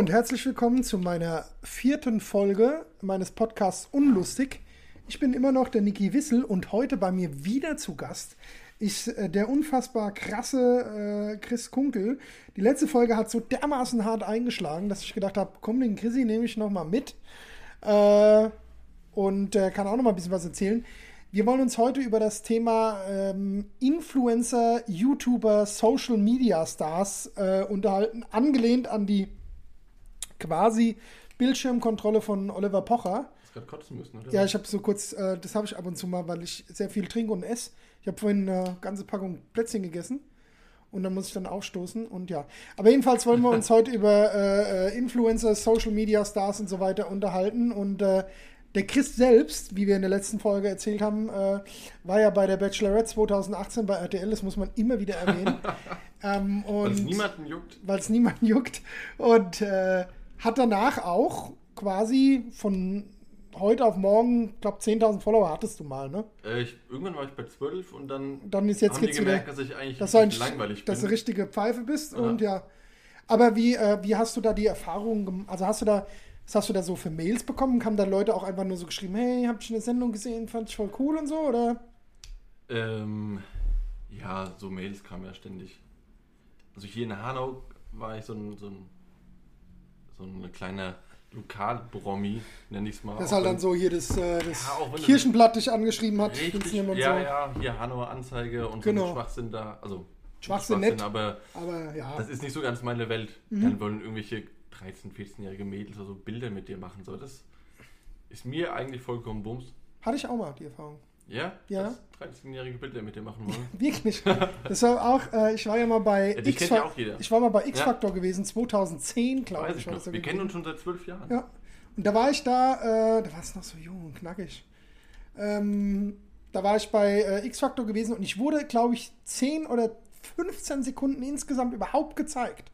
und herzlich willkommen zu meiner vierten Folge meines Podcasts Unlustig. Ich bin immer noch der Niki Wissel und heute bei mir wieder zu Gast ist äh, der unfassbar krasse äh, Chris Kunkel. Die letzte Folge hat so dermaßen hart eingeschlagen, dass ich gedacht habe, komm, den Chrissy nehme ich noch mal mit äh, und äh, kann auch noch mal ein bisschen was erzählen. Wir wollen uns heute über das Thema ähm, Influencer, YouTuber, Social Media Stars äh, unterhalten, angelehnt an die quasi Bildschirmkontrolle von Oliver Pocher. Hast gerade kotzen müssen, oder? Ja, ich habe so kurz, äh, das habe ich ab und zu mal, weil ich sehr viel trinke und esse. Ich habe vorhin eine ganze Packung Plätzchen gegessen und dann muss ich dann aufstoßen und ja. Aber jedenfalls wollen wir uns heute über äh, äh, Influencer, Social Media Stars und so weiter unterhalten und äh, der Chris selbst, wie wir in der letzten Folge erzählt haben, äh, war ja bei der Bachelorette 2018 bei RTL, das muss man immer wieder erwähnen. ähm, weil es niemanden juckt. Weil es niemanden juckt. Und äh, hat danach auch quasi von heute auf morgen, ich glaube 10.000 Follower hattest du mal, ne? Äh, ich, irgendwann war ich bei 12 und dann, dann ist jetzt haben geht's die gemerkt, wieder, dass ich eigentlich dass ein, langweilig dass bin. du richtige Pfeife bist Ja. und ja. Aber wie, äh, wie hast du da die Erfahrung gemacht? Also hast du da, was hast du da so für Mails bekommen? Haben da Leute auch einfach nur so geschrieben, hey, hab ich eine Sendung gesehen, fand ich voll cool und so, oder? Ähm, ja, so Mails kamen ja ständig. Also hier in Hanau war ich so ein, so ein, so ein kleiner Lokalbromi, nenne ich es mal. Das ist halt dann so hier das, äh, das Ja, Kirchenblatt dich angeschrieben hat, Richtig, ja, so. ja, hier Hanauer Anzeige und Genau. so Schwachsinn da. Also, nicht Schwachsinn nett. aber Aber ja. das ist nicht so ganz meine Welt. Mhm. Dann wollen irgendwelche 13-, 14-jährige Mädels oder so Bilder mit dir machen. So, das ist mir eigentlich vollkommen Bums. Hatte ich auch mal die Erfahrung. Ja? Ja. Dass 13-jährige Bilder mit dir machen wollen. Wirklich. Das war auch, äh, ich war ja mal bei Ja, X ja. Ich war mal bei Ja. X-Factor gewesen, 2010, glaube Weiß ich. ich noch. das Wir gewesen. kennen uns schon seit zwölf Jahren. Ja. Und da war ich da, äh, da war es noch so jung und knackig. Ähm, da war ich bei äh, X-Factor gewesen und ich wurde, glaube ich, 10 oder 15 Sekunden insgesamt überhaupt gezeigt.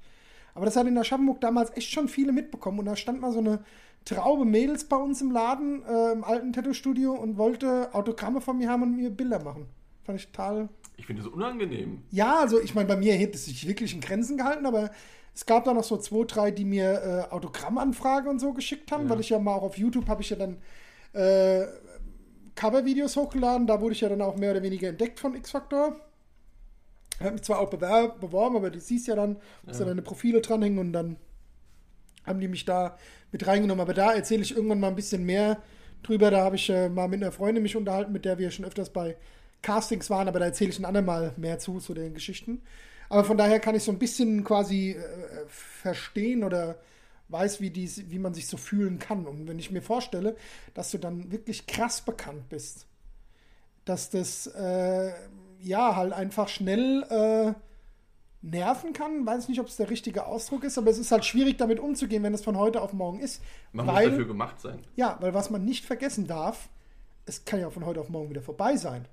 Aber das hat in Aschaffenburg damals echt schon viele mitbekommen. Und da stand mal so eine Traube Mädels bei uns im Laden, äh, im alten Tattoo-Studio und wollte Autogramme von mir haben und mir Bilder machen. Fand ich total Ich finde das unangenehm. ja, also ich meine, bei mir hätte es sich wirklich in Grenzen gehalten, aber es gab da noch so zwei, drei, die mir äh, Autogrammanfrage und so geschickt haben, Ja. weil ich ja mal auch auf YouTube habe ich ja dann äh, Covervideos hochgeladen, da wurde ich ja dann auch mehr oder weniger entdeckt von X-Factor. Habe mich zwar auch beworben, aber du siehst ja dann, musst ja. Ja. deine Profile dranhängen und dann haben die mich da mit reingenommen. Aber da erzähle ich irgendwann mal ein bisschen mehr drüber. Da habe ich äh, mal mit einer Freundin mich unterhalten, mit der wir schon öfters bei Castings waren, aber da erzähle ich ein andermal mehr zu, zu den Geschichten. Aber von daher kann ich so ein bisschen quasi äh, verstehen oder weiß, wie, dies, wie man sich so fühlen kann. Und wenn ich mir vorstelle, dass du dann wirklich krass bekannt bist, dass das äh, ja halt einfach schnell äh, nerven kann, weiß nicht, ob es der richtige Ausdruck ist, aber es ist halt schwierig damit umzugehen, wenn es von heute auf morgen ist. Man weil, muss dafür gemacht sein. ja, weil was man nicht vergessen darf, es kann ja von heute auf morgen wieder vorbei sein.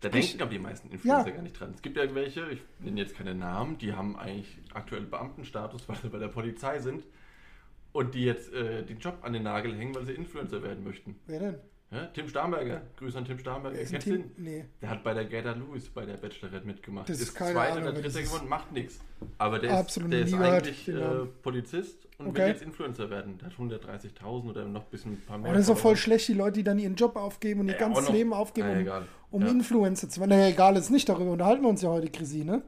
Da Sprich- denken aber die meisten Influencer Ja. gar nicht dran. Es gibt ja welche, ich nenne jetzt keine Namen, die haben eigentlich aktuell Beamtenstatus, weil sie bei der Polizei sind und die jetzt äh, den Job an den Nagel hängen, weil sie Influencer werden möchten. Wer denn? Ja, Tim Starnberger, Grüße an Tim Starnberger. Ist Kennst du den? Nee. Der hat bei der Gerda Lewis bei der Bachelorette mitgemacht. Das ist keine Zweiter Ahnung, oder Dritter ist. geworden, macht nichts. Aber der ist, der ist eigentlich äh. Polizist und Okay. will jetzt Influencer werden. Der hat 130.000 oder noch ein bisschen ein paar mehr. Oh, das ist doch voll schlecht, die Leute, die dann ihren Job aufgeben und ihr Ja, ganzes Leben aufgeben, Ja, um, egal. um Ja. Influencer zu werden. Naja, egal, ist nicht darüber. Unterhalten wir uns ja heute, Chrissy, ne?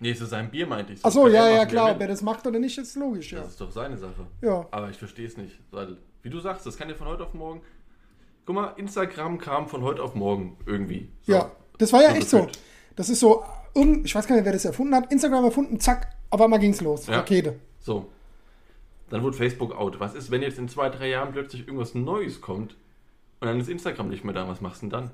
Nee, zu seinem Bier meinte ich. Achso, Kann er ja, ja, klar. Ob er das macht oder nicht, ist logisch, ja. Das ist doch seine Sache. Ja. Aber ich verstehe es nicht. Weil, wie du sagst, das kann ja von heute auf morgen. Guck mal, Instagram kam von heute auf morgen irgendwie. So. Ja, das war ja So echt so. Das ist so, ich weiß gar nicht, wer das erfunden hat. Instagram erfunden, zack, auf einmal ging's los. Ja. Rakete. So. Dann wurde Facebook out. Was ist, wenn jetzt in zwei, drei Jahren plötzlich irgendwas Neues kommt und dann ist Instagram nicht mehr da? Was machst du denn dann?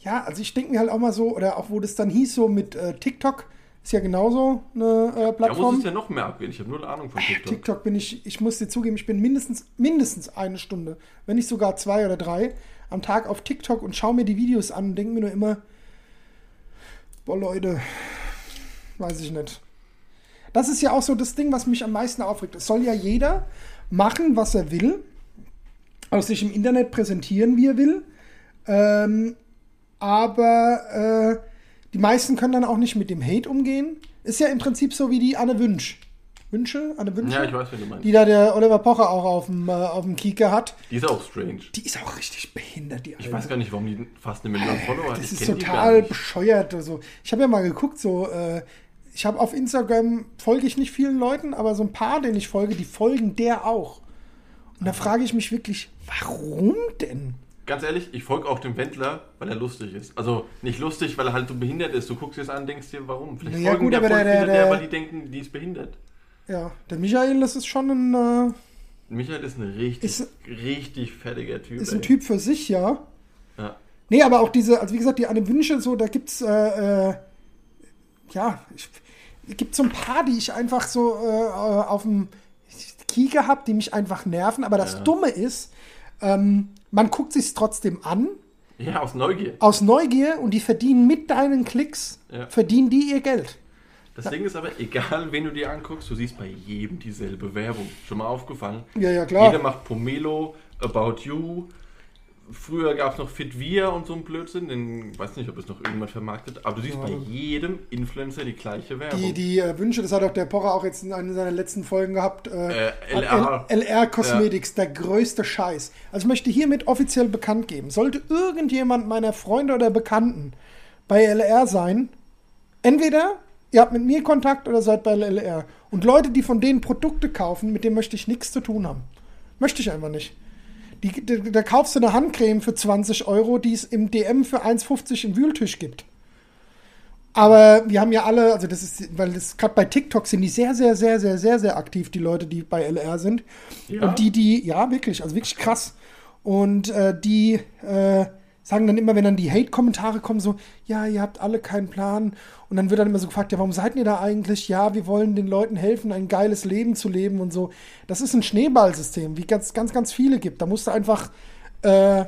Ja, also ich denke mir halt auch mal so, oder auch wo das dann hieß, so mit äh, TikTok, ist ja genauso eine äh, Da muss Plattform. es ja noch mehr abgehen. Ich habe null Ahnung von TikTok. TikTok bin ich, ich muss dir zugeben, ich bin mindestens, mindestens eine Stunde, wenn nicht sogar zwei oder drei, am Tag auf TikTok und schaue mir die Videos an und denke mir nur immer, boah Leute, weiß ich nicht. Das ist ja auch so das Ding, was mich am meisten aufregt. Es soll ja jeder machen, was er will, auch sich im Internet präsentieren, wie er will. Ähm, aber äh, die meisten können dann auch nicht mit dem Hate umgehen. Ist ja im Prinzip so wie die Anne Wünsch. Wünsche, Anne Wünsche. Ja, ich weiß, wen du meinst. Die da der Oliver Pocher auch auf dem, äh, auf dem Kieker hat. Die ist auch strange. Die ist auch richtig behindert, die Ich weiß gar nicht, warum die fast eine Million Follower hat. Das Ich ist total bescheuert. Also, ich habe ja mal geguckt, so, äh, ich habe auf Instagram, folge ich nicht vielen Leuten, aber so ein paar, denen ich folge, die folgen der auch. Und da frage ich mich wirklich, warum denn? Ganz ehrlich, ich folge auch dem Wendler, weil er lustig ist. Also nicht lustig, weil er halt so behindert ist. Du guckst dir das an denkst dir, warum? Vielleicht Ja, folgen gut, der, aber der- der- der, weil die denken, die ist behindert. Ja, der Michael, das ist schon ein, äh, Michael ist ein richtig, Ist- richtig fertiger Typ. ist ein ey. Typ für sich, ja. Ja. Nee, aber auch diese, also wie gesagt, die Anne Wünsche, so, da gibt's, äh, äh, ja, es gibt so ein paar, die ich einfach so äh, auf dem Kieker habe, die mich einfach nerven. Aber das Ja. Dumme ist, ähm, man guckt sich's trotzdem an, ja, aus Neugier. aus Neugier, und die verdienen mit deinen Klicks, Ja. verdienen die ihr Geld. Das Ding ist aber, egal wen du dir anguckst, du siehst bei jedem dieselbe Werbung. Schon mal aufgefallen? Ja, ja, klar. Jeder macht Pomelo, About You. Früher gab es noch Fitvia und so ein Blödsinn. Den weiß nicht, ob es noch irgendjemand vermarktet. Aber du siehst bei jedem Influencer die gleiche Werbung. Die, die äh, Wünsche, das hat auch der Pocher auch jetzt in einer seiner letzten Folgen gehabt. Äh, Äh, LR. LR Cosmetics, der größte Scheiß. Also ich möchte hiermit offiziell bekannt geben, sollte irgendjemand meiner Freunde oder Bekannten bei LR sein, entweder ihr habt mit mir Kontakt oder seid bei LR. Und Leute, die von denen Produkte kaufen, mit denen möchte ich nichts zu tun haben. Möchte ich einfach nicht. Die, da, da kaufst du eine Handcreme für 20 Euro, die es im DM für 1,50 im Wühltisch gibt. Aber wir haben ja alle, also das ist, weil das gerade bei TikTok sind die sehr, sehr, sehr, sehr, sehr, sehr aktiv, die Leute, die bei LR sind. Ja? Und die, die, ja, wirklich, also wirklich krass. Und äh, die äh, sagen dann immer, wenn dann die Hate-Kommentare kommen, so, ja, ihr habt alle keinen Plan. Und dann wird dann immer so gefragt, ja, warum seid ihr da eigentlich? Ja, wir wollen den Leuten helfen, ein geiles Leben zu leben und so. Das ist ein Schneeballsystem, wie ganz, ganz, ganz viele gibt. Da musst du einfach, äh,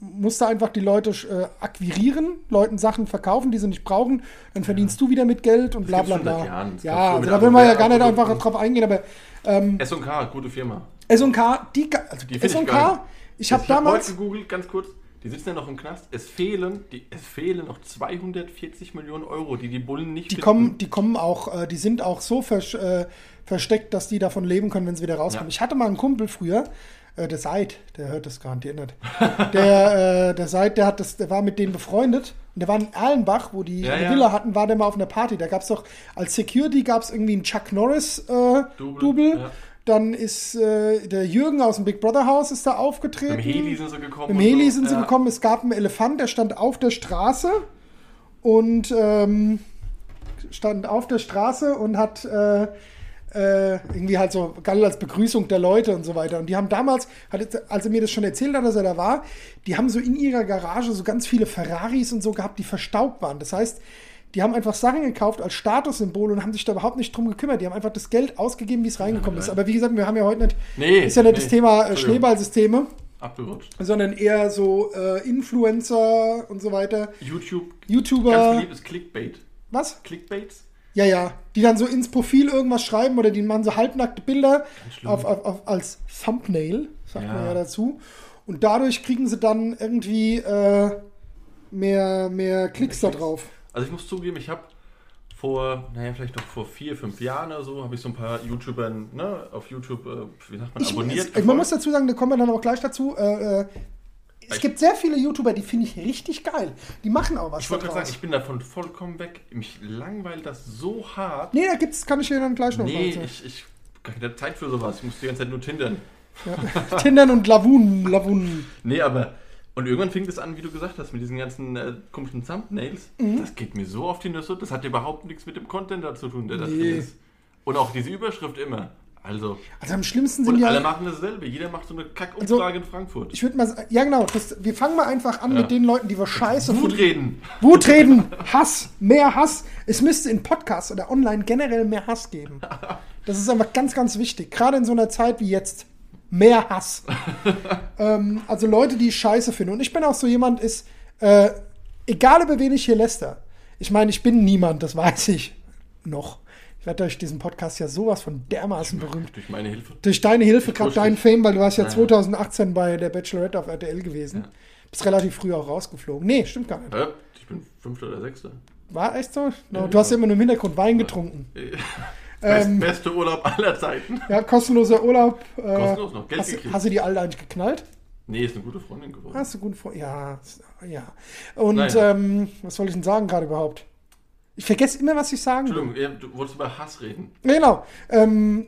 musst du einfach die Leute äh, akquirieren, Leuten Sachen verkaufen, die sie nicht brauchen, dann verdienst du wieder mit Geld und bla gibt's bla seit bla. Jahren. Das Ja, also da will man ja gar nicht einfach drauf eingehen, aber ähm, S&K, gute Firma. S&K, die, also Die. S&K, ich habe Ich habe damals, heute gegoogelt, ganz kurz. Die sitzen ja noch im Knast. Es fehlen, die, es fehlen noch 240 Millionen Euro, die die Bullen nicht die finden. kommen, die kommen auch, äh, die sind auch so versch, äh, versteckt, dass die davon leben können, wenn sie wieder rauskommen. Ja. Ich hatte mal einen Kumpel früher, äh, der Seid, der hört das garantiert nicht. Der, äh, der Seid, der hat das, der war mit denen befreundet und der war in Erlenbach, wo die Ja, eine ja. Villa hatten, war der mal auf einer Party. Da gab es doch als Security gab es irgendwie einen Chuck Norris äh, Double. Dann ist äh, der Jürgen aus dem Big Brother Haus ist da aufgetreten. Dem Heli sind sie gekommen. Im Heli so. sind sie Ja. gekommen. Es gab einen Elefant, der stand auf der Straße und ähm, stand auf der Straße und hat äh, äh, irgendwie halt so galt als Begrüßung der Leute und so weiter. Und die haben damals, als er mir das schon erzählt hat, dass er da war, die haben so in ihrer Garage so ganz viele Ferraris und so gehabt, die verstaubt waren. Das heißt, die haben einfach Sachen gekauft als Statussymbol und haben sich da überhaupt nicht drum gekümmert. Die haben einfach das Geld ausgegeben, wie es reingekommen ist. Aber wie gesagt, wir haben ja heute nicht, Nee, ist ja nicht nee. das Thema äh. Schneeballsysteme Abgerutscht. sondern eher so äh, Influencer und so weiter. YouTube. Ganz YouTuber. beliebtes Clickbait. Was? Clickbaits? Ja, ja. Die dann so ins Profil irgendwas schreiben oder die machen so halbnackte Bilder auf, auf, auf, als Thumbnail, sagt Ja. man ja dazu. Und dadurch kriegen sie dann irgendwie äh, mehr, mehr Klicks da drauf. Also ich muss zugeben, ich habe vor, naja, vielleicht noch vor vier, fünf Jahren oder so, habe ich so ein paar YouTubern ne, auf YouTube, äh, wie sagt man, Ich, abonniert. es, man muss dazu sagen, da kommen wir dann auch gleich dazu. Äh, äh, es Ich- gibt sehr viele YouTuber, die finde ich richtig geil. Die machen auch was ich wollte gerade sagen, ich bin davon vollkommen weg. Mich langweilt das so hart. Nee, da gibt's, kann ich dir dann gleich noch Nee, erzählen. ich, ich habe keine Zeit für sowas. Ich muss die ganze Zeit nur tindern. Ja. Tindern und Lavunen, Lavunen. Nee, aber. Und irgendwann fing das an, wie du gesagt hast, mit diesen ganzen äh, komischen Thumbnails. Mhm. Das geht mir so auf die Nüsse. Das hat überhaupt nichts mit dem Content da zu tun, der da Nee. drin ist. Und auch diese Überschrift immer. Also. Also am schlimmsten sind Und ja. alle machen dasselbe. Jeder macht so eine Kackumfrage in Frankfurt. Ich würde mal sagen, ja genau, das, wir fangen mal einfach an Ja. mit den Leuten, die wir scheiße Wut finden. reden. Wut reden, Hass, mehr Hass. Es müsste in Podcasts oder online generell mehr Hass geben. Das ist einfach ganz, ganz wichtig. Gerade in so einer Zeit wie jetzt. Mehr Hass. ähm, also Leute, die ich scheiße finde. Und ich bin auch so jemand, ist, äh, egal über wen ich hier läster. Ich meine, ich bin niemand, das weiß ich noch. Ich werde durch diesen Podcast ja sowas von dermaßen berühmt. Durch meine Hilfe. Durch deine Hilfe, gerade push dein dich. Fame, weil du warst ja Ja. 2018 bei der Bachelorette auf RTL gewesen. Ja. Bist relativ früh auch rausgeflogen. Nee, stimmt gar nicht. Ja, ich bin Fünfter oder Sechster. War echt so? No, Ja, du hast ja. immer nur im Hintergrund Wein getrunken. Best, Ähm, beste Urlaub aller Zeiten. ja, kostenloser Urlaub. Äh, Kostenlos noch Geld hast, gekriegt. hast du die alle eigentlich geknallt? Nee, ist eine gute Freundin geworden. Hast du gut vor. Ja, ja. Und Naja. ähm, was soll ich denn sagen gerade überhaupt? Ich vergesse immer, was ich sagen will. Entschuldigung, du wolltest über Hass reden. Genau. Ähm,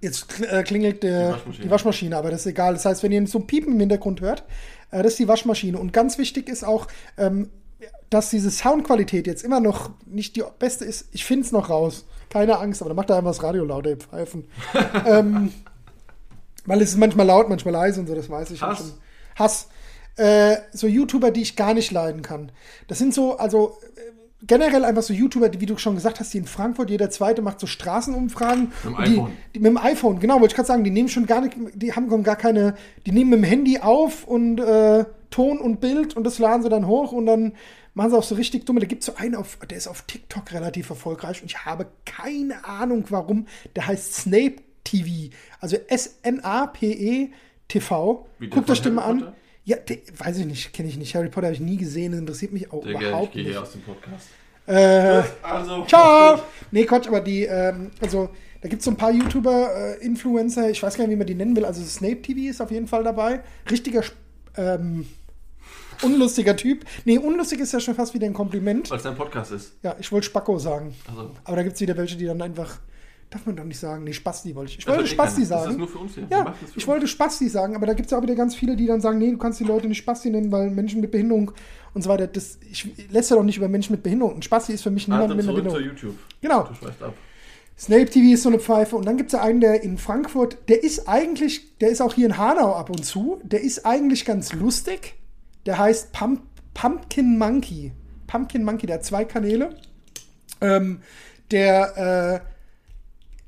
jetzt äh, klingelt der, Die die, Waschmaschine. Waschmaschine. aber das ist egal. Das heißt, wenn ihr so ein Piepen im Hintergrund hört, äh, das ist die Waschmaschine. Und ganz wichtig ist auch, ähm, dass diese Soundqualität jetzt immer noch nicht die beste ist. Ich finde es noch raus. Keine Angst, aber dann macht er einfach das Radio lauter, ihr Pfeifen. ähm, weil es ist manchmal laut, manchmal leise und so, das weiß ich. Hass. schon. Hass. Äh, so YouTuber, die ich gar nicht leiden kann. Das sind so, also äh, generell einfach so YouTuber, die, wie du schon gesagt hast, die in Frankfurt, jeder zweite macht so Straßenumfragen. Mit dem Und die, iPhone. Die, mit dem iPhone, genau, wollte ich gerade sagen, die nehmen schon gar nicht, die haben gar keine, die nehmen mit dem Handy auf und äh, Ton und Bild und das laden sie dann hoch und dann machen sie auch so richtig dumme. Da gibt es so einen, auf, der ist auf TikTok relativ erfolgreich und ich habe keine Ahnung warum. Der heißt Snape TV, also S-N-A-P-E TV. Wie der Guckt euch den mal an. Ja, der, weiß ich nicht, kenne ich nicht. Harry Potter habe ich nie gesehen, das interessiert mich auch Digga, ich überhaupt gehe nicht. hier aus dem Podcast. Äh, Also, Ciao! Nee, Quatsch, aber die, ähm, also da gibt es so ein paar YouTuber, äh, Influencer, ich weiß gar nicht, wie man die nennen will. Also Snape TV ist auf jeden Fall dabei. Richtiger, ähm, unlustiger Typ. Nee, unlustig ist ja schon fast wieder ein Kompliment. Weil es dein Podcast ist. Ja, ich wollte Spacko sagen. Also, Aber da gibt es wieder welche, die dann einfach, darf man doch nicht sagen. Nee, Spasti wollte ich. Ich das wollte eh Spasti sagen. ist nur für uns hier. Ja, ich uns. wollte Spasti sagen, aber da gibt es ja auch wieder ganz viele, die dann sagen, nee, du kannst die Leute nicht Spasti nennen, weil Menschen mit Behinderung und so weiter, das, ich lässt ja doch nicht über Menschen mit Behinderung. Ein Spasti ist für mich niemand Also mit einer Behinderung. YouTube. Genau. Du schweißt ab. Snape TV ist so eine Pfeife. Und dann gibt es ja einen, der in Frankfurt, der ist eigentlich, der ist auch hier in Hanau ab und zu, der ist eigentlich ganz lustig. Der heißt Pump, Pumpkin Monkey. Pumpkin Monkey, der hat zwei Kanäle. Ähm, der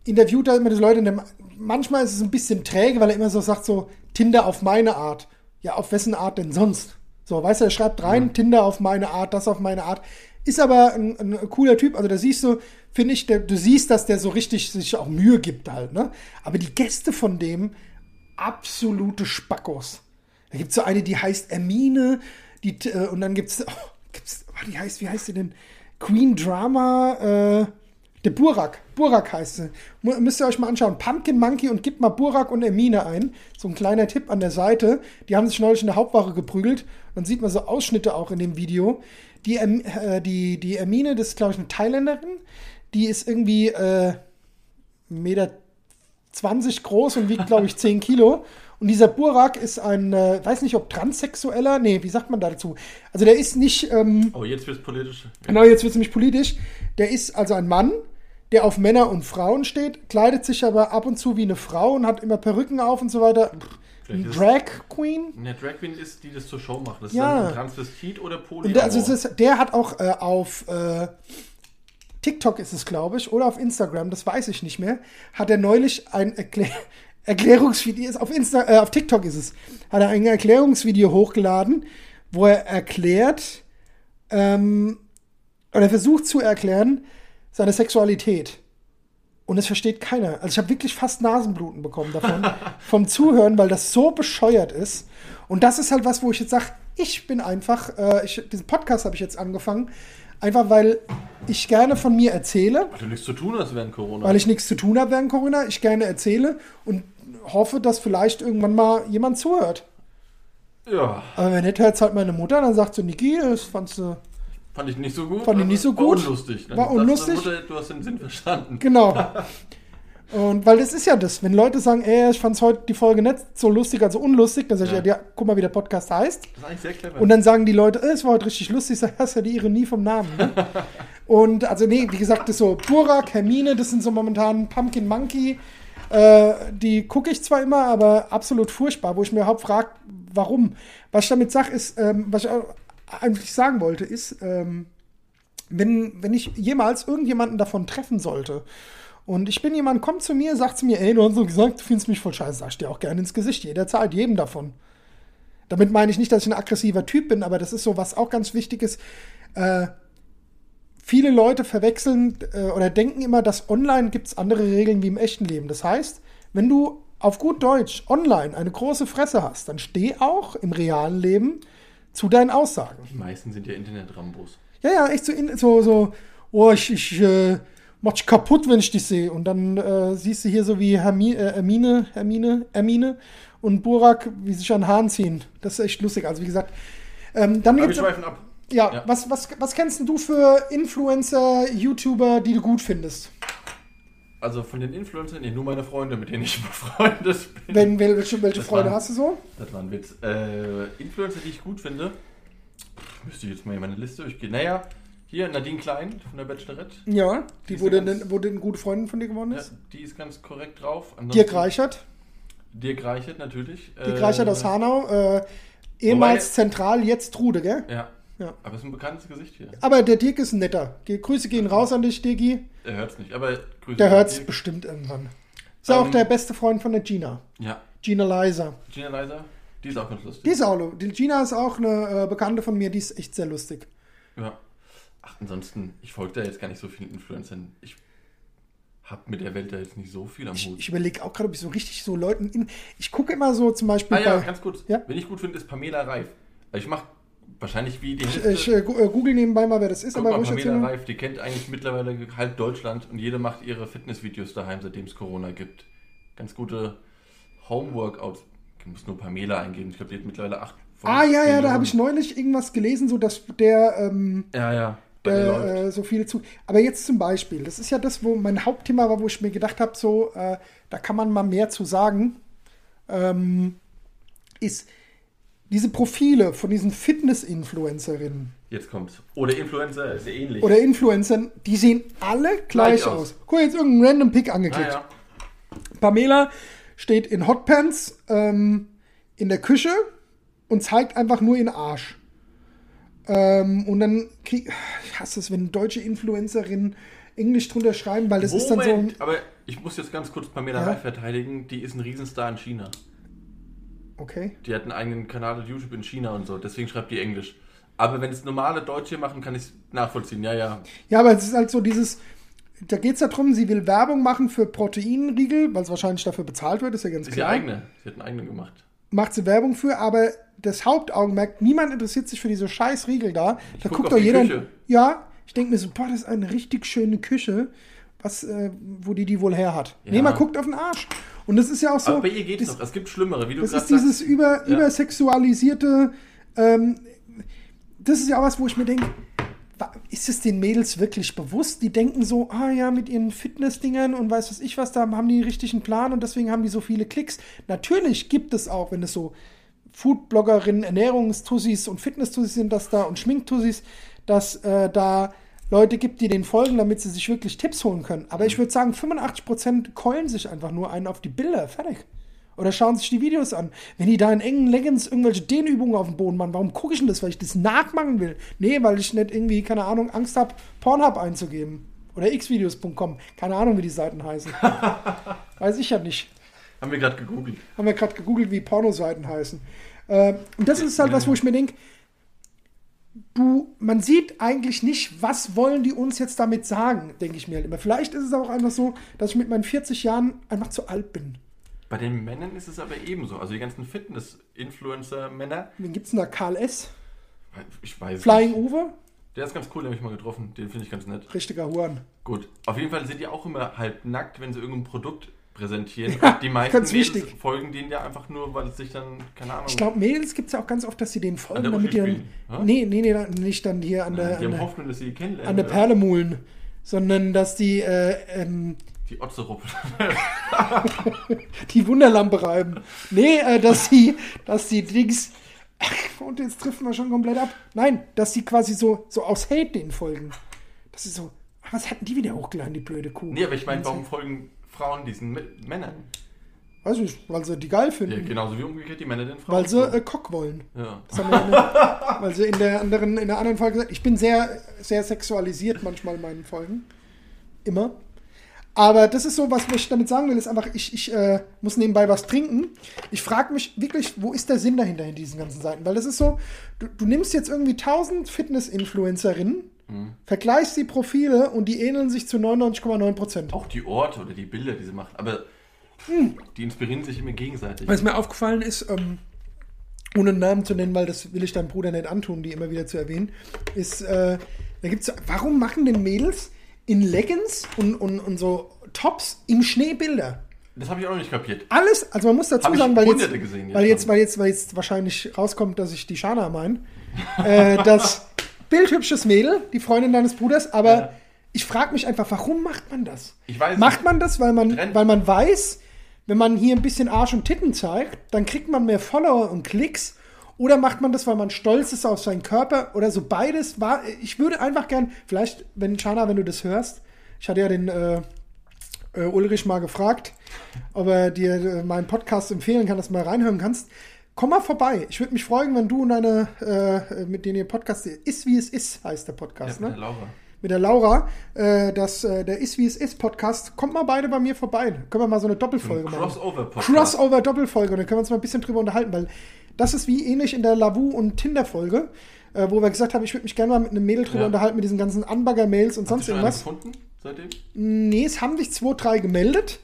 äh, interviewt da immer die Leute. Der, manchmal ist es ein bisschen träge, weil er immer so sagt, so Tinder auf meine Art. Ja, auf wessen Art denn sonst? So, weißt du, er schreibt rein, Tinder auf meine Art, das auf meine Art. Ist aber ein, ein cooler Typ. Also da siehst du, finde ich, der, du siehst, dass der so richtig sich auch Mühe gibt halt, ne? Aber die Gäste von dem, absolute Spackos. Da gibt es so eine, die heißt Ermine, die, äh, und dann gibt's, oh, gibt's, oh, die heißt, wie heißt sie denn? Queen Drama, äh, der Burak. Burak heißt sie. Müsst ihr euch mal anschauen. Pumpkin Monkey und gebt mal Burak und Ermine ein. So ein kleiner Tipp an der Seite. Die haben sich neulich in der Hauptwache geprügelt. Dann sieht man so Ausschnitte auch in dem Video. Die, äh, die, die Ermine, das ist, glaube ich, eine Thailänderin. Die ist irgendwie äh, 1,20 Meter groß und wiegt, glaube ich, 10 Kilo. Und dieser Burak ist ein, äh, weiß nicht, ob transsexueller, nee, wie sagt man dazu? Also der ist nicht, ähm, Oh, jetzt wird's politisch. Genau, jetzt wird es nämlich politisch. Der ist also ein Mann, der auf Männer und Frauen steht, kleidet sich aber ab und zu wie eine Frau und hat immer Perücken auf und so weiter. Ein Drag Queen. Eine Drag Queen ist, die das zur Show macht. Das Ja. ist dann ein Transvestit oder Poly. Der, also es ist, der hat auch äh, auf äh, TikTok ist es, glaube ich, oder auf Instagram, das weiß ich nicht mehr, hat er neulich ein Erklär Erklärungsvideo, ist auf, Insta, äh, auf TikTok ist es, hat er ein Erklärungsvideo hochgeladen, wo er erklärt, ähm, oder versucht zu erklären, seine Sexualität. Und es versteht keiner. Also ich habe wirklich fast Nasenbluten bekommen davon, vom Zuhören, weil das so bescheuert ist. Und das ist halt was, wo ich jetzt sage, ich bin einfach, äh, ich, diesen Podcast habe ich jetzt angefangen, einfach weil ich gerne von mir erzähle, Weil du nichts zu tun hast während Corona. weil ich nichts zu tun habe während Corona, ich gerne erzähle und hoffe, dass vielleicht irgendwann mal jemand zuhört. ja, Aber wenn nicht, hört halt meine Mutter, dann sagt sie, Niki, das fandst du fand ich nicht so gut. Fand ich nicht so War gut. unlustig. Dann War unlustig. Mutter, du hast den Sinn verstanden. Genau. Und weil das ist ja das, wenn Leute sagen, ey, ich fand heute die Folge nicht so lustig, also unlustig, dann sage ich, ja. Ja. guck mal, wie der Podcast heißt. Das ist eigentlich sehr clever. Und dann sagen die Leute, es war heute richtig lustig, ich sage, das ist ja die Ironie vom Namen. Ne? Und also, nee, wie gesagt, das ist so Burak, Hermine, das sind so momentan Pumpkin Monkey. Äh, die gucke ich zwar immer, aber absolut furchtbar, wo ich mir überhaupt frage, warum. Was ich damit sage, ist, ähm, was ich eigentlich sagen wollte, ist, ähm, wenn, wenn ich jemals irgendjemanden davon treffen sollte und ich bin jemand, kommt zu mir, sagt zu mir, ey, du hast so gesagt, du findest mich voll scheiße, sag ich dir auch gerne ins Gesicht, jederzeit, jedem davon. Damit meine ich nicht, dass ich ein aggressiver Typ bin, aber das ist so, was auch ganz wichtig ist. Äh, viele Leute verwechseln äh, oder denken immer, dass online gibt es andere Regeln wie im echten Leben. Das heißt, wenn du auf gut Deutsch online eine große Fresse hast, dann steh auch im realen Leben zu deinen Aussagen. Die meisten sind ja Internet-Rambos. Ja, ja, echt so, so, so oh, ich, ich, äh, mach ich kaputt, wenn ich dich sehe. Und dann äh, siehst du hier so wie Hermi äh, Hermine, Hermine, Hermine und Burak, wie sich an den Haaren ziehen. Das ist echt lustig. Also wie gesagt, ähm, dann gibt's, schweifen ab. Ja, ja. Was, was, was kennst denn du für Influencer, YouTuber, die du gut findest? Also von den Influencern, nee, nur meine Freunde, mit denen ich befreundet bin. Wenn, welche welche Das Freude war- hast du so? Das war ein Witz. Äh, Influencer, die ich gut finde. Müsste ich jetzt mal in meine Liste durchgehen. Naja, hier Nadine Klein von der Bachelorette. Ja, die ist wurde, ganz- eine, wurde eine gute Freundin von dir geworden Ja, ist. die ist ganz korrekt drauf. Ansonsten- Dirk Reichert. Dirk Reichert natürlich. Dirk Reichert aus Hanau. Äh, ehemals Wobei- zentral, jetzt Trude, gell? Ja. Ja. Aber ist ein bekanntes Gesicht hier. Aber der Dirk ist ein netter. Grüße gehen raus an dich, Dirki. Er hört es nicht, aber Grüße. Der es bestimmt irgendwann. Ist ja auch Ähm, der beste Freund von der Gina. Ja. Gina Leiser. Gina Leiser, die ist auch ganz lustig. Die ist auch, die Gina ist auch eine äh, Bekannte von mir, die ist echt sehr lustig. Ja. Ach, ansonsten, ich folge da jetzt gar nicht so vielen Influencern. Ich habe mit der Welt da jetzt nicht so viel am Ich, Hut. ich überlege auch gerade, ob ich so richtig so Leuten in. Ich gucke immer so zum Beispiel ah ja, bei. ganz kurz. Ja? Wenn ich gut finde, ist Pamela Reif. Ich mache wahrscheinlich wie die Ich, ich äh, äh, google nebenbei mal, wer das ist, Guck aber mal, Pamela erzählen. Reif, die kennt eigentlich mittlerweile halb Deutschland und jede macht ihre Fitnessvideos daheim, seitdem es Corona gibt. Ganz gute Homeworkouts. Du musst nur Pamela eingeben. Ich glaube, die hat mittlerweile acht. Ah ja, ja, da habe ich neulich irgendwas gelesen, so dass der. Ähm, Ja, ja. Der äh, so viele zu. Aber jetzt zum Beispiel, das ist ja das, wo mein Hauptthema war, wo ich mir gedacht habe, so, äh, da kann man mal mehr zu sagen, ähm, ist diese Profile von diesen Fitness-Influencerinnen Jetzt kommt's. Oder Influencer, ist ja ähnlich. oder Influencern, die sehen alle gleich, Gleich aus. aus. Guck jetzt irgendeinen random Pick ah, angeklickt. ja. Pamela steht in Hotpants ähm, in der Küche und zeigt einfach nur ihren Arsch. Ähm, und dann krieg ich hasse es, wenn deutsche Influencerinnen Englisch drunter schreiben, weil das ist dann so. Moment, aber ich muss jetzt ganz kurz Pamela Ja? Verteidigen. Die ist ein Riesenstar in China. Okay. Die hat einen eigenen Kanal auf YouTube in China und so. Deswegen schreibt die Englisch. Aber wenn es normale Deutsche machen, kann ich es nachvollziehen. Ja, ja. Ja, aber es ist halt so dieses. Da geht es darum, sie will Werbung machen für Proteinriegel, weil es wahrscheinlich dafür bezahlt wird, ist ja ganz Ist klar. eigene. Sie hat einen eigenen gemacht. Macht sie Werbung für, aber das Hauptaugenmerk, niemand interessiert sich für diese scheiß Riegel da. da guck guckt doch jeder. Küche. Ja, ich denke mir so, boah, das ist eine richtig schöne Küche, was, äh, wo die die wohl her hat. Ja. Nee, man guckt auf den Arsch. Und das ist ja auch so. Aber bei ihr geht's das, noch. Es gibt Schlimmere, wie du Das gerade ist dieses über, Ja. übersexualisierte. Ähm, das ist ja auch was, wo ich mir denke, ist es den Mädels wirklich bewusst? Die denken so, ah ja, mit ihren Fitnessdingern und weiß was ich was, da haben die einen richtigen Plan und deswegen haben die so viele Klicks. Natürlich gibt es auch, wenn es so Foodbloggerinnen, Ernährungstussis und Fitnesstussis sind das da und Schminktussis, dass äh, da Leute gibt, die den folgen, damit sie sich wirklich Tipps holen können. Aber ich würde sagen, 85% keulen sich einfach nur einen auf die Bilder. Fertig. Oder schauen sich die Videos an. Wenn die da in engen Leggings irgendwelche Dehnübungen auf dem Boden machen, warum gucke ich denn das? Weil ich das nachmachen will? Nee, weil ich nicht irgendwie, keine Ahnung, Angst habe, Pornhub einzugeben. Oder xvideos.com. Keine Ahnung, wie die Seiten heißen. Weiß ich ja nicht. Haben wir gerade gegoogelt. Haben wir gerade gegoogelt, wie Pornoseiten heißen. Äh, und das ist halt was, wo ich mir denke, du, man sieht eigentlich nicht, was wollen die uns jetzt damit sagen, denke ich mir halt immer. Vielleicht ist es auch einfach so, dass ich mit meinen 40 Jahren einfach zu alt bin. Bei den Männern ist es aber ebenso. Also die ganzen Fitness-Influencer-Männer. Wen gibt's denn da? Karl S., Ich weiß Flying nicht. Uwe, Der ist ganz cool, den habe ich mal getroffen. Den finde ich ganz nett. richtiger Huren. Gut. Auf jeden Fall sind die auch immer halb nackt, wenn sie irgendein Produkt präsentieren. Und die meisten ganz Mädels wichtig. folgen denen ja einfach nur, weil es sich dann, keine Ahnung. Ich glaube, Mädels gibt es ja auch ganz oft, dass sie denen folgen, damit die dann. Nee, nee, nee, nicht dann hier an der, die an haben Hoffnung, dass sie die kennenlernen. an der? Perle. Sondern dass die äh, ähm, Die Otzerup. die Wunderlampe reiben. Nee, äh, dass sie, dass die Dings. Ach, und jetzt trifft wir schon komplett ab. Nein, dass sie quasi so, so aus Hate denen folgen. Das ist so. Was hatten die wieder hochgeladen, die blöde Kuh? nee, aber ich meine, warum folgen Frauen diesen M Männern? Weiß ich, weil sie die geil Ja, finden. genauso wie umgekehrt die Männer den Frauen. Weil sie äh, Cock wollen. ja. Das haben wir in der, weil sie in der anderen, in der anderen Folge gesagt ich bin sehr, sehr sexualisiert manchmal in meinen Folgen. Immer. Aber das ist so, was ich damit sagen will, ist einfach, ich, ich äh, muss nebenbei was trinken. Ich frage mich wirklich, wo ist der Sinn dahinter in diesen ganzen Seiten? Weil das ist so, du, du nimmst jetzt irgendwie 1000 Fitness-Influencerinnen, Mhm. vergleichst die Profile und die ähneln sich zu 99,9 Prozent. Auch die Orte oder die Bilder, die sie machen. Aber Hm. die inspirieren sich immer gegenseitig. Was mir aufgefallen ist, ähm, ohne einen Namen zu nennen, weil das will ich deinem Bruder nicht antun, die immer wieder zu erwähnen, ist, äh, da gibt's, warum machen denn Mädels in Leggings und, und, und so Tops im Schnee Bilder. Das habe ich auch noch nicht kapiert. Alles, also man muss dazu sagen, weil jetzt, gesehen jetzt weil, jetzt, weil, jetzt, weil jetzt wahrscheinlich rauskommt, dass ich die Shana meine, äh, das bildhübsches Mädel, die Freundin deines Bruders, aber Ja. ich frage mich einfach, warum macht man das? Ich weiß Macht nicht. man das, weil man, Trend. weil man weiß, wenn man hier ein bisschen Arsch und Titten zeigt, dann kriegt man mehr Follower und Klicks? Oder macht man das, weil man stolz ist auf seinen Körper? Oder so beides war. Ich würde einfach gern, vielleicht, wenn Shana, wenn du das hörst, ich hatte ja den äh, äh, Ulrich mal gefragt, ob er dir äh, meinen Podcast empfehlen kann, dass du mal reinhören kannst. Komm mal vorbei. Ich würde mich freuen, wenn du und deine, äh, mit denen ihr Podcast, ist wie es ist, heißt der Ja, Podcast, mit ne? der Laura. mit der Laura, äh, das, äh, der Ist wie es ist Podcast. Kommt mal beide bei mir vorbei. Können wir mal so eine Doppelfolge machen. Crossover-Podcast. Crossover Doppelfolge und dann können wir uns mal ein bisschen drüber unterhalten, weil das ist wie ähnlich in der Lavu und Tinder Folge, äh, wo wir gesagt haben, ich würde mich gerne mal mit einem Mädel drüber Ja. unterhalten mit diesen ganzen Anbagger-Mails und Hast du sonst irgendwas. gefunden seitdem? Nee, es haben sich zwei, drei gemeldet.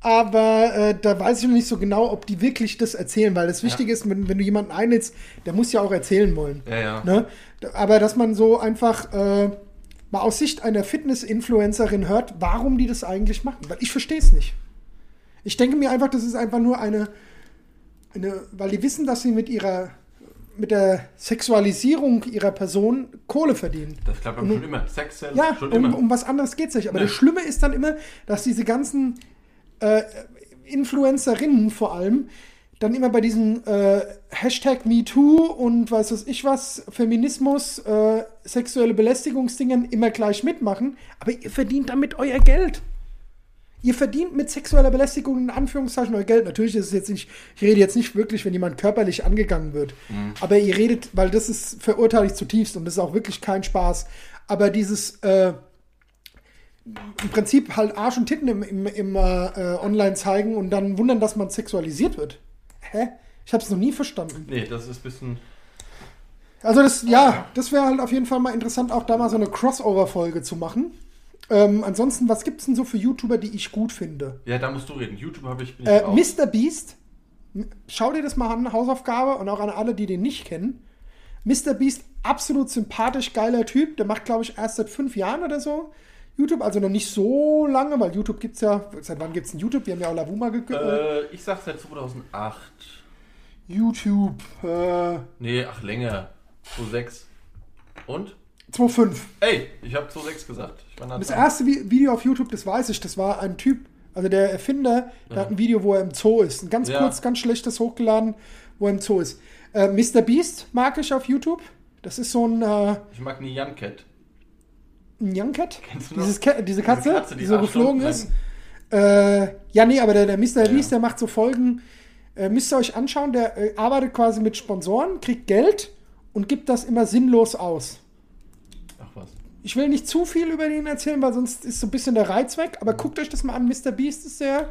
Aber äh, da weiß ich noch nicht so genau, ob die wirklich das erzählen, weil das Wichtige ist, wenn, wenn du jemanden einlädst, der muss ja auch erzählen wollen. Ja, ja. Ne? Aber dass man so einfach äh, mal aus Sicht einer Fitness-Influencerin hört, warum die das eigentlich machen. Weil ich verstehe es nicht. Ich denke mir einfach, das ist einfach nur eine, eine, weil die wissen, dass sie mit ihrer, mit der Sexualisierung ihrer Person Kohle verdienen. Das klappt aber schon immer. Sex sells Ja, schon um, immer. um was anderes geht es nicht. Aber Nee. das Schlimme ist dann immer, dass diese ganzen äh, Influencerinnen vor allem dann immer bei diesen äh, Hashtag MeToo und weiß was ich was, Feminismus, äh, sexuelle Belästigungsdingen immer gleich mitmachen. Aber ihr verdient damit euer Geld. Ihr verdient mit sexueller Belästigung in Anführungszeichen euer Geld. Natürlich ist es jetzt nicht, ich rede jetzt nicht wirklich, wenn jemand körperlich angegangen wird. Aber ihr redet, weil das ist, verurteile ich zutiefst und das ist auch wirklich kein Spaß. Aber dieses, äh, im Prinzip halt Arsch und Titten im, im, im äh, Online zeigen und dann wundern, dass man sexualisiert wird. Hä? Ich habe es noch nie verstanden. Nee, das ist ein bisschen. Also das, ja, das wäre halt auf jeden Fall mal interessant, auch da mal so eine Crossover-Folge zu machen. Ähm, ansonsten, was gibt's denn so für YouTuber, die ich gut finde? Ja, da musst du reden. YouTube habe ich. bin ich Äh, raus. Mr. Beast, schau dir das mal an, Hausaufgabe und auch an alle, die den nicht kennen. Mr. Beast, absolut sympathisch, geiler Typ. Der macht, glaube ich, erst seit fünf Jahren oder so YouTube, also noch nicht so lange, weil YouTube gibt's ja, seit wann gibt's denn YouTube? Wir haben ja auch Lavuma ge äh, ich sag seit 2008. YouTube, äh, Nee, ach, länger. 2006. Und? 2.5. Ey, ich habe 2006 gesagt. Das erste Vi- Video auf YouTube, das weiß ich, das war ein Typ, also der Erfinder, der hat ein Video, wo er im Zoo ist. Ein ganz Ja. kurz, ganz schlechtes hochgeladen, wo er im Zoo ist. Äh, Mr. Beast mag ich auf YouTube. Das ist so ein, äh, Ich mag nie Jan Cat. Ein Young Cat. Dieses Cat diese Katze, Katze, die, die so geflogen ist. Äh, ja, nee, aber der, der Mr. Ja. Beast, der macht so Folgen. Äh, müsst ihr euch anschauen, der äh, arbeitet quasi mit Sponsoren, kriegt Geld und gibt das immer sinnlos aus. Ach was. Ich will nicht zu viel über den erzählen, weil sonst ist so ein bisschen der Reiz weg. Aber guckt euch das mal an. Mr. Beast ist sehr,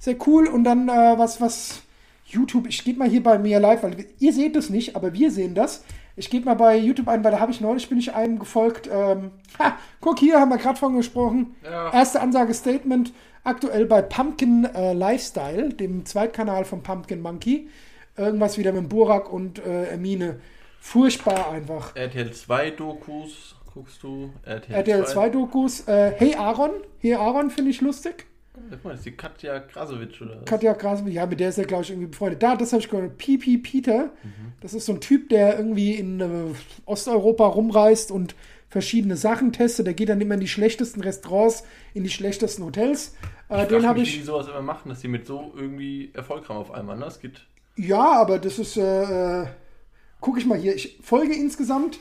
sehr cool. Und dann äh, was, was YouTube. Ich gebe mal hier bei mir live, weil ihr seht es nicht, aber wir sehen das. Ich gebe mal bei YouTube ein, weil da habe ich neulich bin ich einem gefolgt. Ähm, ha, guck hier, haben wir gerade von gesprochen. Ja. Erste Ansage Statement. Aktuell bei Pumpkin äh, Lifestyle, dem Zweitkanal von Pumpkin Monkey. Irgendwas wieder mit Burak und äh, Hermine. Furchtbar einfach. RTL 2 Dokus guckst du? RTL, RTL 2 Dokus. Äh, hey Aaron. Hey Aaron finde ich lustig. Guck mal, das ist die Katja Krasowitsch oder was? Katja Krasowitsch, ja, mit der ist er, glaube ich, irgendwie befreundet. Da, das habe ich gehört. Pipi Peter. Das ist so ein Typ, der irgendwie in äh, Osteuropa rumreist und verschiedene Sachen testet. Der geht dann immer in die schlechtesten Restaurants, in die schlechtesten Hotels. Äh, Ich den habe ich. Wie die sowas immer machen, dass die mit so irgendwie Erfolg haben auf einmal. Ne? Es geht. Ja, aber das ist, äh, äh, guck ich mal hier, ich folge insgesamt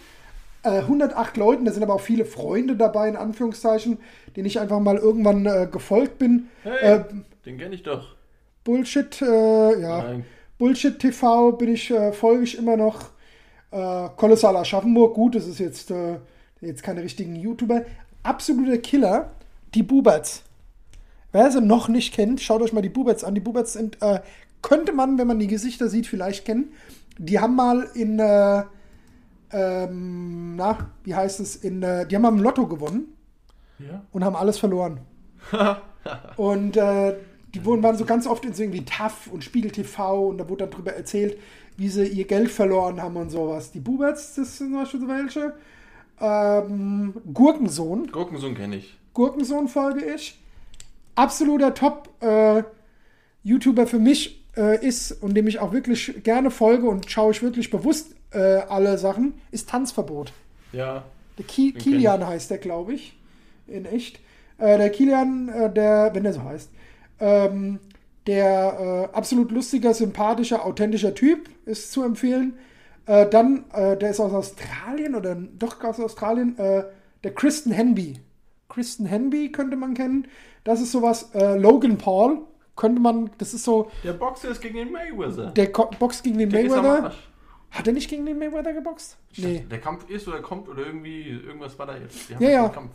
äh, 108 Leuten, da sind aber auch viele Freunde dabei, in Anführungszeichen, denen ich einfach mal irgendwann äh, gefolgt bin. Hey, Äh, den kenne ich doch. Bullshit, äh, ja, Nein. Bullshit TV bin ich, äh, folge ich immer noch. Äh, Kolossal Aschaffenburg, gut, das ist jetzt, äh, jetzt keine richtigen YouTuber. Absoluter Killer, die Buberts. Wer sie noch nicht kennt, schaut euch mal die Buberts an. Die Buberts sind, äh, könnte man, wenn man die Gesichter sieht, vielleicht kennen. Die haben mal in, ähm, na, wie heißt es, in, äh, die haben im Lotto gewonnen Ja? und haben alles verloren. und äh, die wurden, waren so ganz oft in so irgendwie TAF und Spiegel TV und da wurde dann drüber erzählt, wie sie ihr Geld verloren haben und sowas. Die Buberts, das sind zum Beispiel so welche. Ähm, Gurkensohn. Gurkensohn kenne ich. Gurkensohn folge ich. Absoluter Top-YouTuber für mich äh, ist und dem ich auch wirklich gerne folge und schaue ich wirklich bewusst äh, alle Sachen, ist Tanzverbot. Ja. Der Ki Kilian heißt der, glaube ich. In echt. Äh, der Kilian, äh, der, wenn der so heißt, ähm, der äh, absolut lustiger, sympathischer, authentischer Typ ist zu empfehlen. Äh, dann, äh, der ist aus Australien oder doch aus Australien, der Kristen Henby. Kristen Henby könnte man kennen. Das ist sowas, äh, Logan Paul könnte man, das ist so, Der Boxer ist gegen den Mayweather. der Ko Box gegen den Der ist am Mayweather. Arsch. Hat er nicht gegen den Mayweather geboxt? Ich Nee. dachte, Der Kampf ist oder kommt oder irgendwie, irgendwas war da jetzt. Die Ja, jetzt ja. Kampf.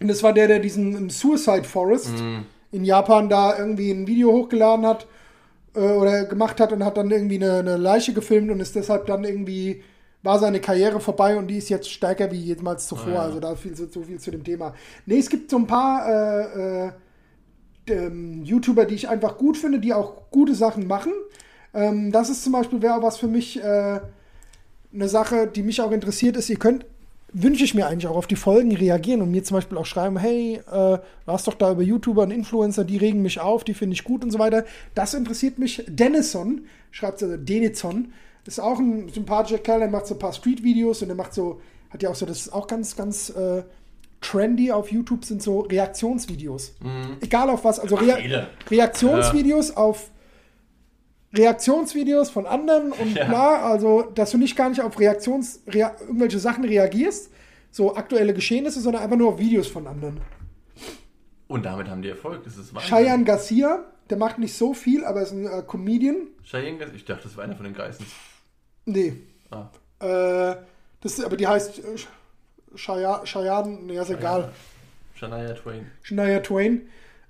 Und das war der, der diesen im Suicide Forest Mhm. in Japan da irgendwie ein Video hochgeladen hat äh, oder gemacht hat und hat dann irgendwie eine, eine Leiche gefilmt und ist deshalb dann irgendwie, war seine Karriere vorbei und die ist jetzt stärker wie jemals zuvor. Ah, ja. Also da viel, so, so viel zu dem Thema. Nee, es gibt so ein paar äh, äh, YouTuber, die ich einfach gut finde, die auch gute Sachen machen. Ähm, das ist zum Beispiel, wäre auch was für mich äh, eine Sache, die mich auch interessiert ist. Ihr könnt, wünsche ich mir eigentlich auch auf die Folgen reagieren und mir zum Beispiel auch schreiben, hey, äh, hast doch da über YouTuber und Influencer, die regen mich auf, die finde ich gut und so weiter. Das interessiert mich. Dennison, schreibt also Denison, ist auch ein sympathischer Kerl, der macht so ein paar Street-Videos und der macht so, hat ja auch so, das ist auch ganz, ganz äh, trendy auf YouTube, sind so Reaktionsvideos. Egal auf was, also Rea. Reaktionsvideos auf Reaktionsvideos von anderen und Ja. bla, also dass du nicht gar nicht auf Reaktions rea irgendwelche Sachen reagierst, so aktuelle Geschehnisse, sondern einfach nur auf Videos von anderen. Und damit haben die Erfolg. Das ist Wahnsinn. Cheyenne Garcia, der macht nicht so viel, aber ist ein äh, Comedian. Cheyenne, ich dachte, das war einer von den Geissens. Nee. Ah. Äh, das, aber die heißt äh, Cheyenne, nee, ist egal. Shania Twain. Shania Twain.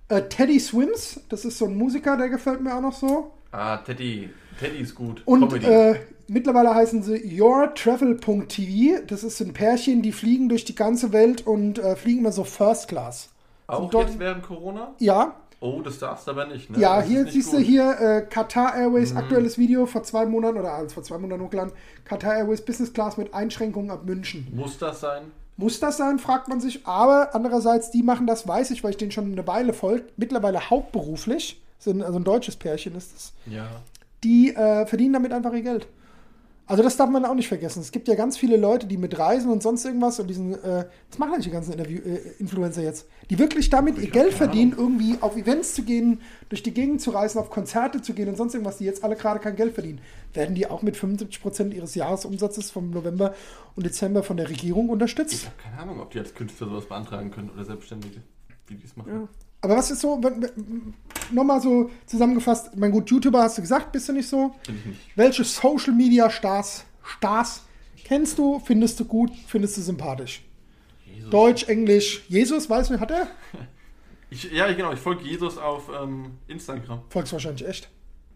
Äh, Teddy Swims, das ist so ein Musiker, der gefällt mir auch noch so. Ah, Teddy. Teddy ist gut. Und äh, mittlerweile heißen sie yourtravel.tv. Das ist ein Pärchen, die fliegen durch die ganze Welt und äh, fliegen immer so First Class. Auch dort- jetzt während Corona? Ja, Oh, das darfst du aber nicht, ne? ja, Das hier siehst du gut. Mhm. hier äh, Qatar Airways aktuelles Video vor zwei Monaten oder als vor zwei Monaten hochgeladen. Qatar Airways Business Class mit Einschränkungen ab München. Muss das sein? Muss das sein, fragt man sich. Aber andererseits, die machen das, weiß ich, weil ich denen schon eine Weile folgt, mittlerweile hauptberuflich. Sind, also ein deutsches Pärchen ist es. Ja. die äh, verdienen damit einfach ihr Geld. Also das darf man auch nicht vergessen. Es gibt ja ganz viele Leute, die mit Reisen und sonst irgendwas und diesen, äh, was machen eigentlich die ganzen Interview äh, Influencer jetzt? Die wirklich damit ihr hab Geld verdienen, irgendwie auf Events zu gehen, durch die Gegend zu reisen, auf Konzerte zu gehen und sonst irgendwas, die jetzt alle gerade kein Geld verdienen. Werden die auch mit 75% ihres Jahresumsatzes vom November und Dezember von der Regierung Ich unterstützt? habe keine Ahnung, ob die als Künstler sowas beantragen können oder Selbstständige, wie die es machen. Ja. Aber was ist so, nochmal so zusammengefasst, mein gut, YouTuber hast du gesagt, bist du nicht so? Finde ich nicht. Welche Social Media Stars, Stars kennst du, findest du gut, findest du sympathisch? Jesus. Deutsch, Englisch, Jesus, weißt du, hat er? Ich, ja, genau, ich folge Jesus auf ähm, Instagram. Folgst wahrscheinlich echt.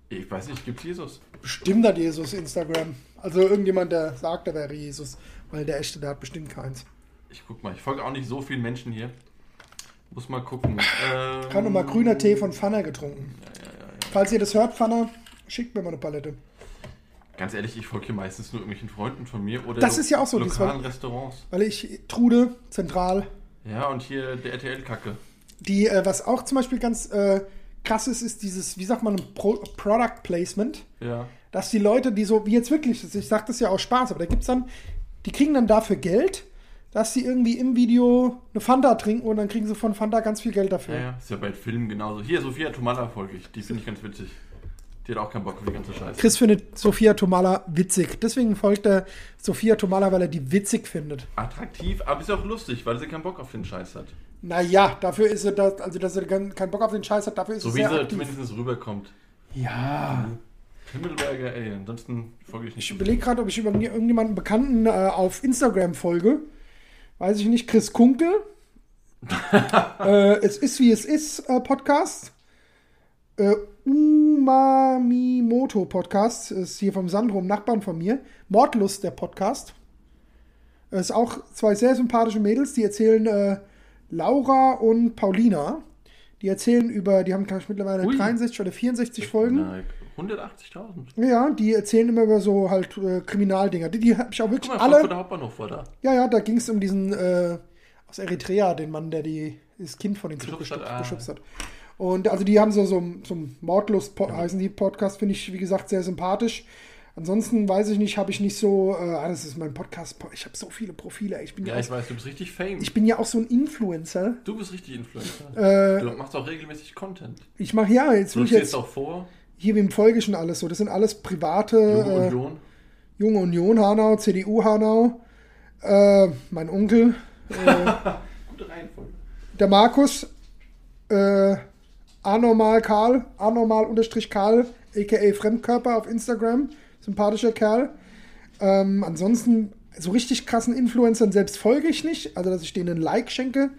Ich weiß nicht, gibt Jesus? Bestimmt hat Jesus Instagram. Also irgendjemand, der sagt, er wäre Jesus. Weil der echte, der hat bestimmt keins. Ich guck mal, ich folge auch nicht so vielen Menschen hier. Muss mal gucken. Ähm, Kann nur mal grüner Tee von Pfanner getrunken. Falls ihr das hört, Pfanner, schickt mir mal eine Palette. Ganz ehrlich, ich folge hier meistens nur irgendwelchen Freunden von mir oder Das ist ja auch so, lokalen war- Restaurants. Weil ich, Trude, zentral, Ja, und hier der RTL-Kacke. die, äh, was auch zum Beispiel ganz äh, krass ist, ist dieses, wie sagt man, Pro Product Placement. Ja. dass die Leute, die so, wie jetzt wirklich, ich sage das ja aus Spaß, aber da gibt es dann, die kriegen dann dafür Geld, dass sie irgendwie im Video eine Fanta trinken und dann kriegen sie von Fanta ganz viel Geld dafür. Ja, ja, ist ja bei Filmen genauso. Hier, Sophia Tomala folge ich. Die finde ich ganz witzig. Die hat auch keinen Bock auf die ganze Scheiße. Chris findet Sophia Tomala witzig. Deswegen folgt er Sophia Tomala, weil er die witzig findet. Attraktiv, aber ist auch lustig, weil sie keinen Bock auf den Scheiß hat. Naja, dafür ist er, das, also dass er keinen Bock auf den Scheiß hat, dafür ist So wie sehr sie aktiv. zumindest rüberkommt. Ja. Himmelberger, ey, ansonsten folge ich nicht. Ich überlege gerade, ob ich irgendjemanden Bekannten äh, auf Instagram folge. Weiß ich nicht, Chris Kunkel. äh, es ist wie es ist, äh, Podcast. Äh, Umamimoto Podcast ist hier vom Sandro, einem Nachbarn von mir. Mordlust, der Podcast. Es ist auch zwei sehr sympathische Mädels, die erzählen äh, Laura und Paulina. Die erzählen über, die haben glaube ich mittlerweile Ui. 63 oder 64 Folgen. Na, 180.000. Ja, die erzählen immer über so halt äh, Kriminaldinger. Die, die habe ich auch wirklich Guck mal, alle. Frankfurter Hauptbahnhof war da. Ja, ja, da ging es um diesen äh, aus Eritrea, den Mann, der die, das Kind von den Zug Geschubst hat, geschubst, ah. geschubst hat. Und also die haben so, so, so einen Mordlust, heißen die Podcast, finde ich, wie gesagt, sehr sympathisch. Ansonsten weiß ich nicht, habe ich nicht so, äh, ah, das ist mein Podcast, ich habe so viele Profile. Ich bin ja, Ja, auch, ich weiß, du bist richtig fame. ich bin ja auch so ein Influencer. du bist richtig Influencer. Äh, du machst auch regelmäßig Content. ich mache ja, jetzt Du ich jetzt, auch vor. Hier wem folge ich schon alles so. Das sind alles private, Junge äh, Union. Junge Union Hanau, CDU Hanau, äh, mein Onkel, Gute Reihenfolge. der Markus, äh, anormal Karl, anormal unterstrich Karl, aka Fremdkörper auf Instagram, sympathischer Kerl. Ähm, ansonsten so richtig krassen Influencern selbst folge ich nicht, also dass ich denen ein Like schenke.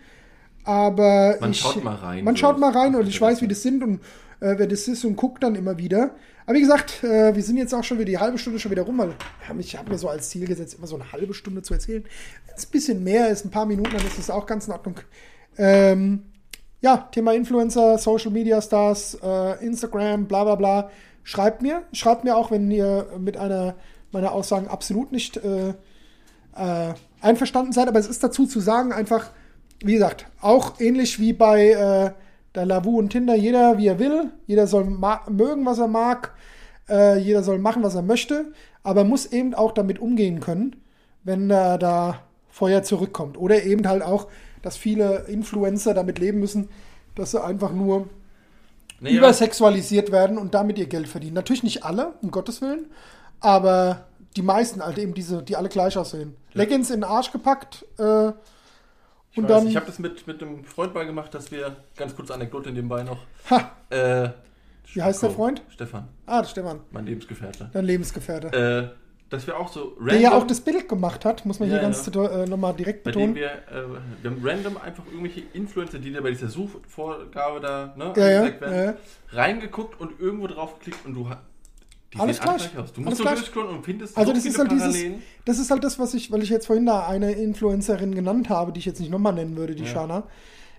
Aber Man ich, schaut mal rein, Man schaut mal rein und ich weiß, wie das sind und äh, wer das ist und guckt dann immer wieder. Aber wie gesagt, äh, wir sind jetzt auch schon wieder die halbe Stunde schon wieder rum, weil ich habe mir so als Ziel gesetzt, immer so eine halbe Stunde zu erzählen. Wenn es ein bisschen mehr ist, ein paar Minuten, dann ist das auch ganz in Ordnung. Ähm, ja, Thema Influencer, Social Media Stars, äh, Instagram, bla bla bla. Schreibt mir. Schreibt mir auch, wenn ihr mit einer meiner Aussagen absolut nicht äh, äh, einverstanden seid. Aber es ist dazu zu sagen, einfach, wie gesagt, auch ähnlich wie bei der Lavu und Tinder, jeder wie er will, jeder soll mögen, was er mag, äh, jeder soll machen, was er möchte, aber muss eben auch damit umgehen können, wenn äh, da Feuer zurückkommt. Oder eben halt auch, dass viele Influencer damit leben müssen, dass sie einfach nur Naja, übersexualisiert werden und damit ihr Geld verdienen. Natürlich nicht alle, um Gottes Willen, aber die meisten halt eben diese, die alle gleich aussehen. Leggings in den Arsch gepackt äh, ich und weiß, dann. ich habe das mit, mit einem Freund mal gemacht, dass wir, ganz kurz Anekdote nebenbei noch. ha, Äh, Wie heißt der Freund? Stefan, ah, Stefan, mein Lebensgefährte. dein Lebensgefährte. Äh, dass wir auch so random, der ja auch das Bild gemacht hat, muss man hier Ja, ganz ja. äh, nochmal direkt bei dem betonen. wir, äh, wir haben random einfach irgendwelche Influencer, die da bei dieser Suchvorgabe da ne, Ja, ja, werden, reingeguckt und irgendwo drauf geklickt und du ha- die Alles sehen gleich. aus. Du Alles musst so gleich. und findest Also so das ist halt dieses, Parallelen. das ist halt das, was ich, weil ich jetzt vorhin da eine Influencerin genannt habe, die ich jetzt nicht nochmal nennen würde, die Ja. Shana.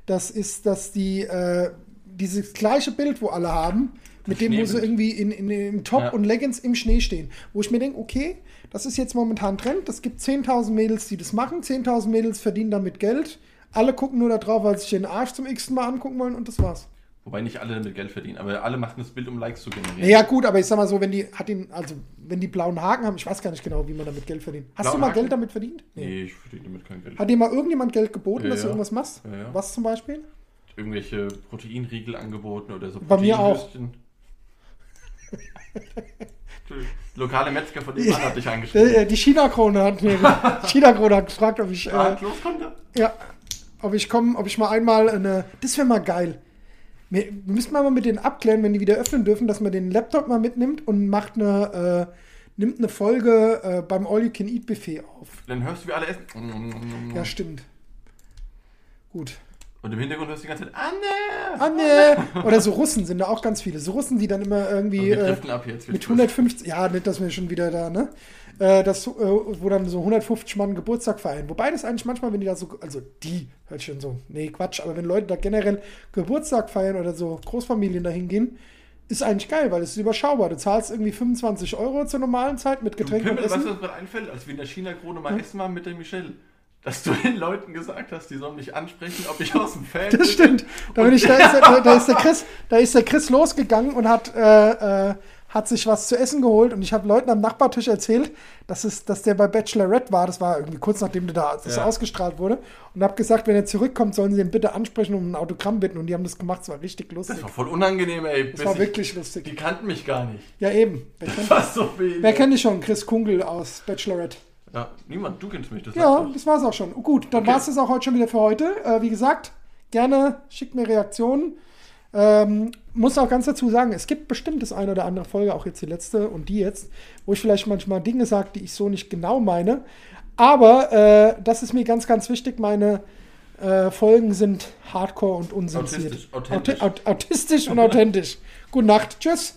Das ist, dass die äh, dieses gleiche Bild, wo alle haben, mit dem, wo sie irgendwie in, in, im Top Ja. und Leggings im Schnee stehen. Wo ich mir denke, okay, das ist jetzt momentan Trend. Es gibt 10.000 Mädels, die das machen. 10.000 Mädels verdienen damit Geld. Alle gucken nur da drauf, weil sie sich den Arsch zum x Mal angucken wollen und das war's. Wobei nicht alle damit Geld verdienen, aber alle machen das Bild, um Likes zu generieren. Naja, gut, aber ich sag mal so, wenn die, hat ihn, also, wenn die blauen Haken haben, ich weiß gar nicht genau, wie man damit Geld verdient. Hast Blauen du mal Haken? Geld damit verdient? Nee, ich verdiene damit kein Geld. Hat dir mal irgendjemand Geld geboten, Ja, dass du ja. irgendwas machst? Ja, ja. Was zum Beispiel? Irgendwelche Proteinriegel angeboten oder so. Bei mir auch. Lokale Metzger von dem Mann hat dich angeschrieben. Die China-Krone hat mir China-Krone hat gefragt, ob ich, Ah, äh, los konnte. ja, ob ich komme, ob ich mal einmal eine. Das wäre mal geil. Wir, wir müssten mal mit denen abklären, wenn die wieder öffnen dürfen, dass man den Laptop mal mitnimmt und macht eine, äh, nimmt eine Folge äh, beim All-You-Can-Eat-Buffet auf. Dann hörst du, wie alle essen. Ja, stimmt. Gut. Und im Hintergrund hörst du die ganze Zeit, Anne! Ah, ne. Oder so Russen sind da auch ganz viele. So Russen, die dann immer irgendwie. Äh, driften ab jetzt. Mit 150, ja, nicht, dass wir schon wieder da, ne? Äh, das, äh, wo dann so 150 Mann Geburtstag feiern. Wobei das eigentlich manchmal, wenn die da so, also die, hört schon so, nee, Quatsch, aber wenn Leute da generell Geburtstag feiern oder so Großfamilien da hingehen, ist eigentlich geil, weil es ist überschaubar. Du zahlst irgendwie 25 Euro zur normalen Zeit mit Du Getränken und Pimmel, weißt du, Essen. was mir einfällt? Als wir in der China-Krone mal essen waren mit der Michelle. Dass du den Leuten gesagt hast, die sollen mich ansprechen, ob ich aus dem Fan Das stimmt. Da, bin ich, da, ist, der- da, da, ist der Chris, da ist der Chris losgegangen und hat, äh, äh, hat sich was zu essen geholt und ich habe Leuten am Nachbartisch erzählt, dass, es, dass der bei Bachelorette war. Das war irgendwie kurz nachdem da das Ja. ausgestrahlt wurde. Und habe gesagt, wenn er zurückkommt, sollen sie ihn bitte ansprechen und um ein Autogramm bitten. Und die haben das gemacht. Es war richtig lustig. Das war voll unangenehm, ey. Das war ich- wirklich Die lustig. kannten mich gar nicht. Ja, eben. Wer Das kennt, war so wenig. wer kennt dich schon? Chris Kungel aus Bachelorette. Ja, niemand, du kennst mich. Das Ja, das war's auch schon. Gut, dann Okay. war's das auch heute schon wieder für heute. Äh, wie gesagt, gerne schickt mir Reaktionen. Ähm, muss auch ganz dazu sagen, es gibt bestimmt das eine oder andere Folge, auch jetzt die letzte und die jetzt, wo ich vielleicht manchmal Dinge sage, die ich so nicht genau meine. Aber äh, das ist mir ganz, ganz wichtig. Meine äh, Folgen sind hardcore und unsensiert. Autistisch, authentisch. Auti- aut autistisch und authentisch. Gute Nacht. Tschüss.